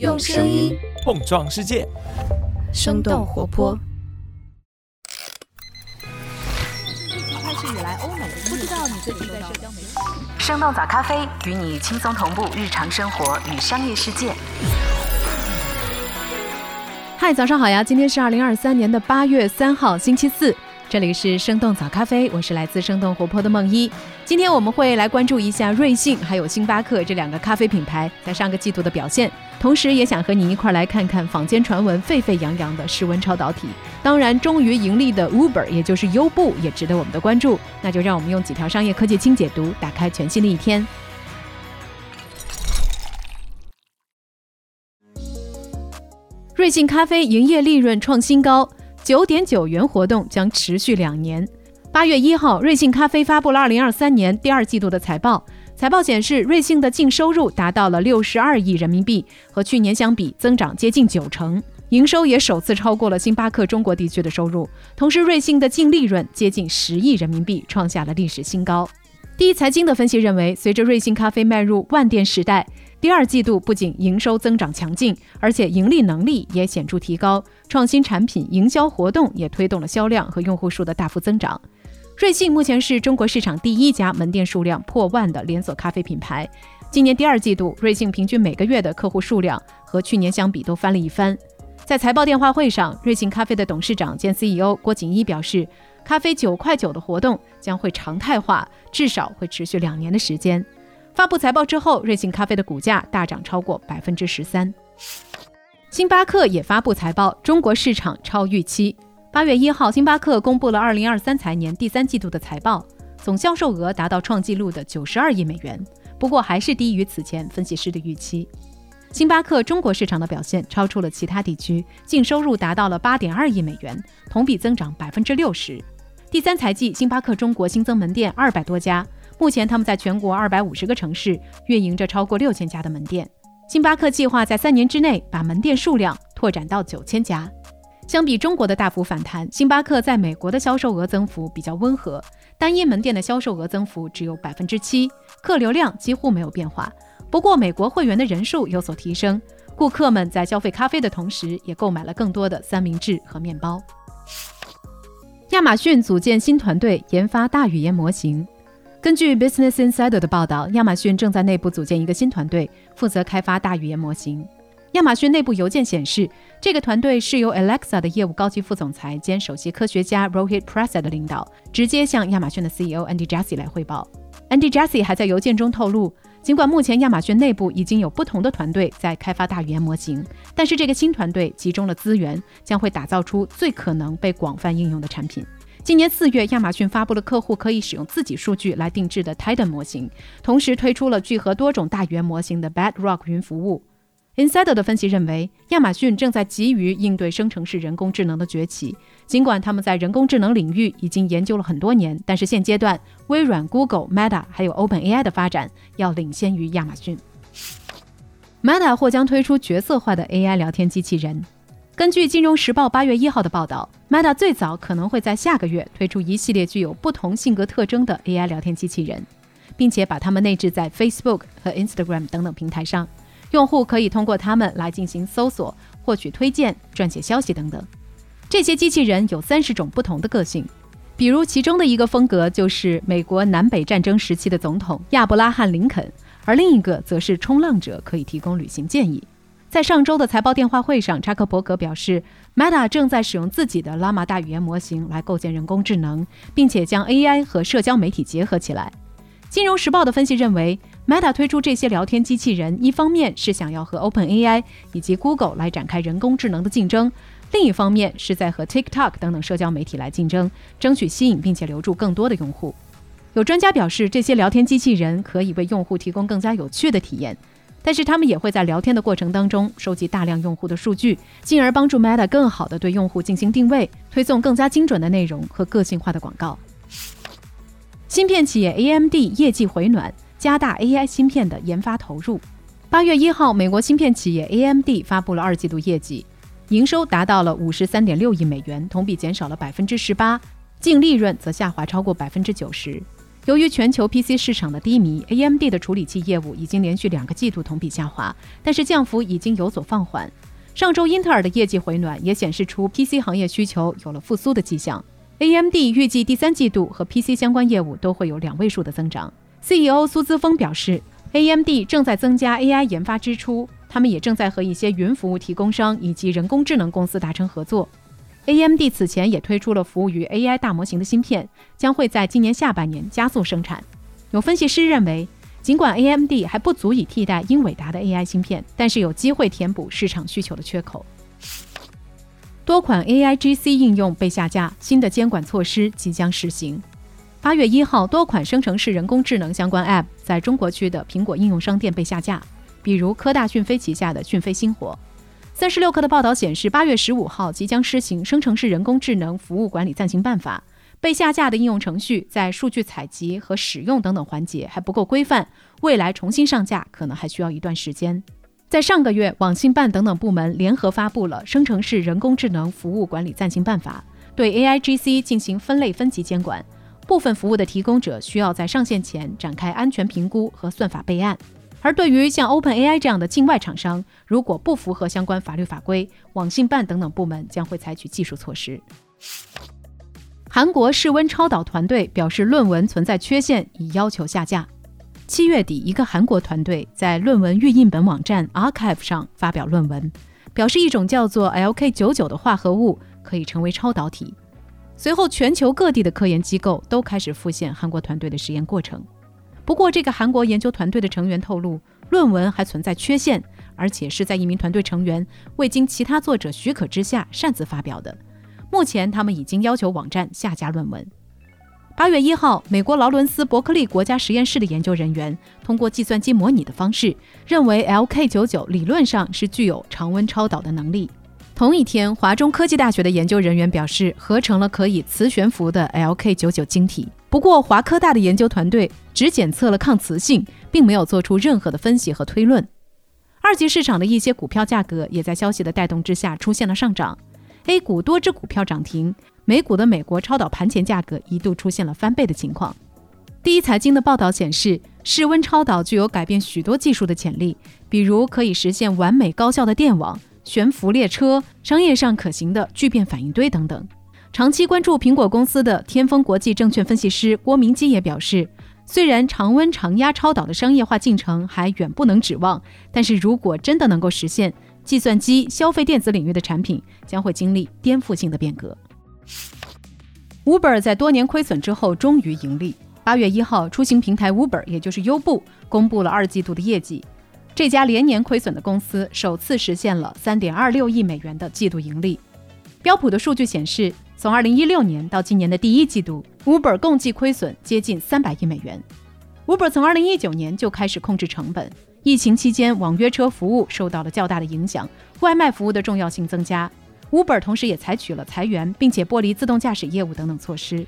用声音碰撞世界，生动活泼。开始以来，欧美不知道你最近在社交媒体。生动早咖啡与你轻松同步日常生活与商业世界。嗨，早上好呀！今天是二零二三年的八月三号，星期四。这里是生动早咖啡，我是来自生动活泼的梦一。今天我们会来关注一下瑞幸还有星巴克这两个咖啡品牌在上个季度的表现，同时也想和你一块来看看坊间传闻沸沸扬扬的室温超导体。当然，终于盈利的 Uber，也就是优步，也值得我们的关注。那就让我们用几条商业科技轻解读，打开全新的一天。瑞幸咖啡营业利润创新高。九点九元活动将持续两年。八月一号，瑞幸咖啡发布了二零二三年第二季度的财报。财报显示，瑞幸的净收入达到了六十二亿人民币，和去年相比增长接近九成，营收也首次超过了星巴克中国地区的收入。同时，瑞幸的净利润接近十亿人民币，创下了历史新高。第一财经的分析认为，随着瑞幸咖啡迈入万店时代。第二季度不仅营收增长强劲，而且盈利能力也显著提高，创新产品、营销活动也推动了销量和用户数的大幅增长。瑞幸目前是中国市场第一家门店数量破万的连锁咖啡品牌。今年第二季度，瑞幸平均每个月的客户数量和去年相比都翻了一番。在财报电话会上，瑞幸咖啡的董事长兼 CEO 郭锦一表示，咖啡九块九的活动将会常态化，至少会持续两年的时间。发布财报之后，瑞幸咖啡的股价大涨超过百分之十三。星巴克也发布财报，中国市场超预期。八月一号，星巴克公布了二零二三财年第三季度的财报，总销售额达到创纪录的九十二亿美元，不过还是低于此前分析师的预期。星巴克中国市场的表现超出了其他地区，净收入达到了八点二亿美元，同比增长百分之六十。第三财季，星巴克中国新增门店二百多家。目前，他们在全国二百五十个城市运营着超过六千家的门店。星巴克计划在三年之内把门店数量拓展到九千家。相比中国的大幅反弹，星巴克在美国的销售额增幅比较温和，单一门店的销售额增幅只有百分之七，客流量几乎没有变化。不过，美国会员的人数有所提升，顾客们在消费咖啡的同时，也购买了更多的三明治和面包。亚马逊组建新团队研发大语言模型。根据 Business Insider 的报道，亚马逊正在内部组建一个新团队，负责开发大语言模型。亚马逊内部邮件显示，这个团队是由 Alexa 的业务高级副总裁兼首席科学家 Rohit Prasad 领导，直接向亚马逊的 CEO Andy Jassy 来汇报。Andy Jassy 还在邮件中透露，尽管目前亚马逊内部已经有不同的团队在开发大语言模型，但是这个新团队集中了资源，将会打造出最可能被广泛应用的产品。今年四月，亚马逊发布了客户可以使用自己数据来定制的 Titan 模型，同时推出了聚合多种大语言模型的 Bedrock 云服务。Insider 的分析认为，亚马逊正在急于应对生成式人工智能的崛起。尽管他们在人工智能领域已经研究了很多年，但是现阶段，微软、Google、Meta 还有 OpenAI 的发展要领先于亚马逊。Meta 或将推出角色化的 AI 聊天机器人。根据《金融时报》八月一号的报道，Meta 最早可能会在下个月推出一系列具有不同性格特征的 AI 聊天机器人，并且把它们内置在 Facebook 和 Instagram 等等平台上，用户可以通过它们来进行搜索、获取推荐、撰写消息等等。这些机器人有三十种不同的个性，比如其中的一个风格就是美国南北战争时期的总统亚伯拉罕·林肯，而另一个则是冲浪者，可以提供旅行建议。在上周的财报电话会上，扎克伯格表示，Meta 正在使用自己的拉玛大语言模型来构建人工智能，并且将 AI 和社交媒体结合起来。金融时报的分析认为，Meta 推出这些聊天机器人，一方面是想要和 OpenAI 以及 Google 来展开人工智能的竞争，另一方面是在和 TikTok 等等社交媒体来竞争，争取吸引并且留住更多的用户。有专家表示，这些聊天机器人可以为用户提供更加有趣的体验。但是他们也会在聊天的过程当中收集大量用户的数据，进而帮助 Meta 更好地对用户进行定位，推送更加精准的内容和个性化的广告。芯片企业 AMD 业绩回暖，加大 AI 芯片的研发投入。八月一号，美国芯片企业 AMD 发布了二季度业绩，营收达到了五十三点六亿美元，同比减少了百分之十八，净利润则下滑超过百分之九十。由于全球 PC 市场的低迷，AMD 的处理器业务已经连续两个季度同比下滑，但是降幅已经有所放缓。上周英特尔的业绩回暖也显示出 PC 行业需求有了复苏的迹象。AMD 预计第三季度和 PC 相关业务都会有两位数的增长。CEO 苏姿峰表示，AMD 正在增加 AI 研发支出，他们也正在和一些云服务提供商以及人工智能公司达成合作。AMD 此前也推出了服务于 AI 大模型的芯片，将会在今年下半年加速生产。有分析师认为，尽管 AMD 还不足以替代英伟达的 AI 芯片，但是有机会填补市场需求的缺口。多款 AI GC 应用被下架，新的监管措施即将实行。八月一号，多款生成式人工智能相关 App 在中国区的苹果应用商店被下架，比如科大讯飞旗下的讯飞星火。三十六氪的报道显示，八月十五号即将施行生成式人工智能服务管理暂行办法。被下架的应用程序在数据采集和使用等等环节还不够规范，未来重新上架可能还需要一段时间。在上个月，网信办等等部门联合发布了生成式人工智能服务管理暂行办法，对 AIGC 进行分类分级监管。部分服务的提供者需要在上线前展开安全评估和算法备案。而对于像 OpenAI 这样的境外厂商，如果不符合相关法律法规，网信办等等部门将会采取技术措施。韩国室温超导团队表示论文存在缺陷，已要求下架。七月底，一个韩国团队在论文预印本网站 Archive 上发表论文，表示一种叫做 LK99 的化合物可以成为超导体。随后，全球各地的科研机构都开始复现韩国团队的实验过程。不过，这个韩国研究团队的成员透露，论文还存在缺陷，而且是在一名团队成员未经其他作者许可之下擅自发表的。目前，他们已经要求网站下架论文。八月一号，美国劳伦斯伯克利国家实验室的研究人员通过计算机模拟的方式，认为 LK99 理论上是具有常温超导的能力。同一天，华中科技大学的研究人员表示，合成了可以磁悬浮的 LK99 晶体。不过，华科大的研究团队只检测了抗磁性，并没有做出任何的分析和推论。二级市场的一些股票价格也在消息的带动之下出现了上涨，A 股多只股票涨停，美股的美国超导盘前价格一度出现了翻倍的情况。第一财经的报道显示，室温超导具有改变许多技术的潜力，比如可以实现完美高效的电网、悬浮列车、商业上可行的聚变反应堆等等。长期关注苹果公司的天风国际证券分析师郭明基也表示，虽然常温常压超导的商业化进程还远不能指望，但是如果真的能够实现，计算机、消费电子领域的产品将会经历颠覆性的变革。Uber 在多年亏损之后终于盈利。八月一号，出行平台 Uber 也就是优步公布了二季度的业绩，这家连年亏损的公司首次实现了三点二六亿美元的季度盈利。标普的数据显示。从二零一六年到今年的第一季度，Uber 共计亏损接近三百亿美元。Uber 从二零一九年就开始控制成本，疫情期间网约车服务受到了较大的影响，外卖服务的重要性增加。Uber 同时也采取了裁员，并且剥离自动驾驶业务等等措施。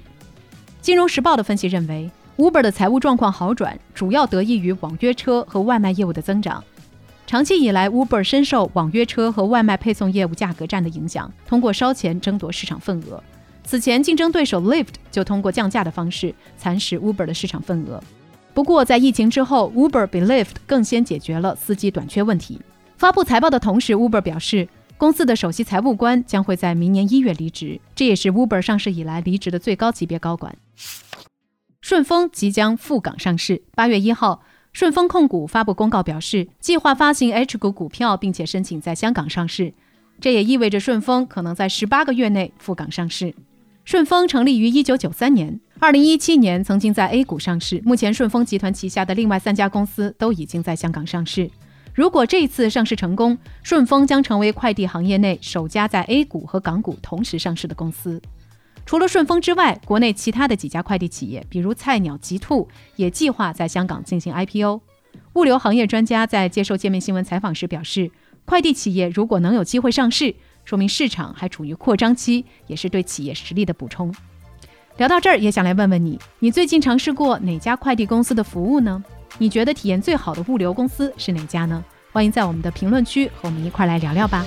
金融时报的分析认为，Uber 的财务状况好转，主要得益于网约车和外卖业务的增长。长期以来，Uber 深受网约车和外卖配送业务价格战的影响，通过烧钱争夺市场份额。此前，竞争对手 Lyft 就通过降价的方式蚕食 Uber 的市场份额。不过，在疫情之后，Uber 比 Lyft 更先解决了司机短缺问题。发布财报的同时，Uber 表示，公司的首席财务官将会在明年一月离职，这也是 Uber 上市以来离职的最高级别高管。顺丰即将赴港上市，八月一号。顺丰控股发布公告表示，计划发行 H 股股票，并且申请在香港上市。这也意味着顺丰可能在十八个月内赴港上市。顺丰成立于一九九三年，二零一七年曾经在 A 股上市。目前，顺丰集团旗下的另外三家公司都已经在香港上市。如果这次上市成功，顺丰将成为快递行业内首家在 A 股和港股同时上市的公司。除了顺丰之外，国内其他的几家快递企业，比如菜鸟、极兔，也计划在香港进行 IPO。物流行业专家在接受界面新闻采访时表示，快递企业如果能有机会上市，说明市场还处于扩张期，也是对企业实力的补充。聊到这儿，也想来问问你，你最近尝试过哪家快递公司的服务呢？你觉得体验最好的物流公司是哪家呢？欢迎在我们的评论区和我们一块来聊聊吧。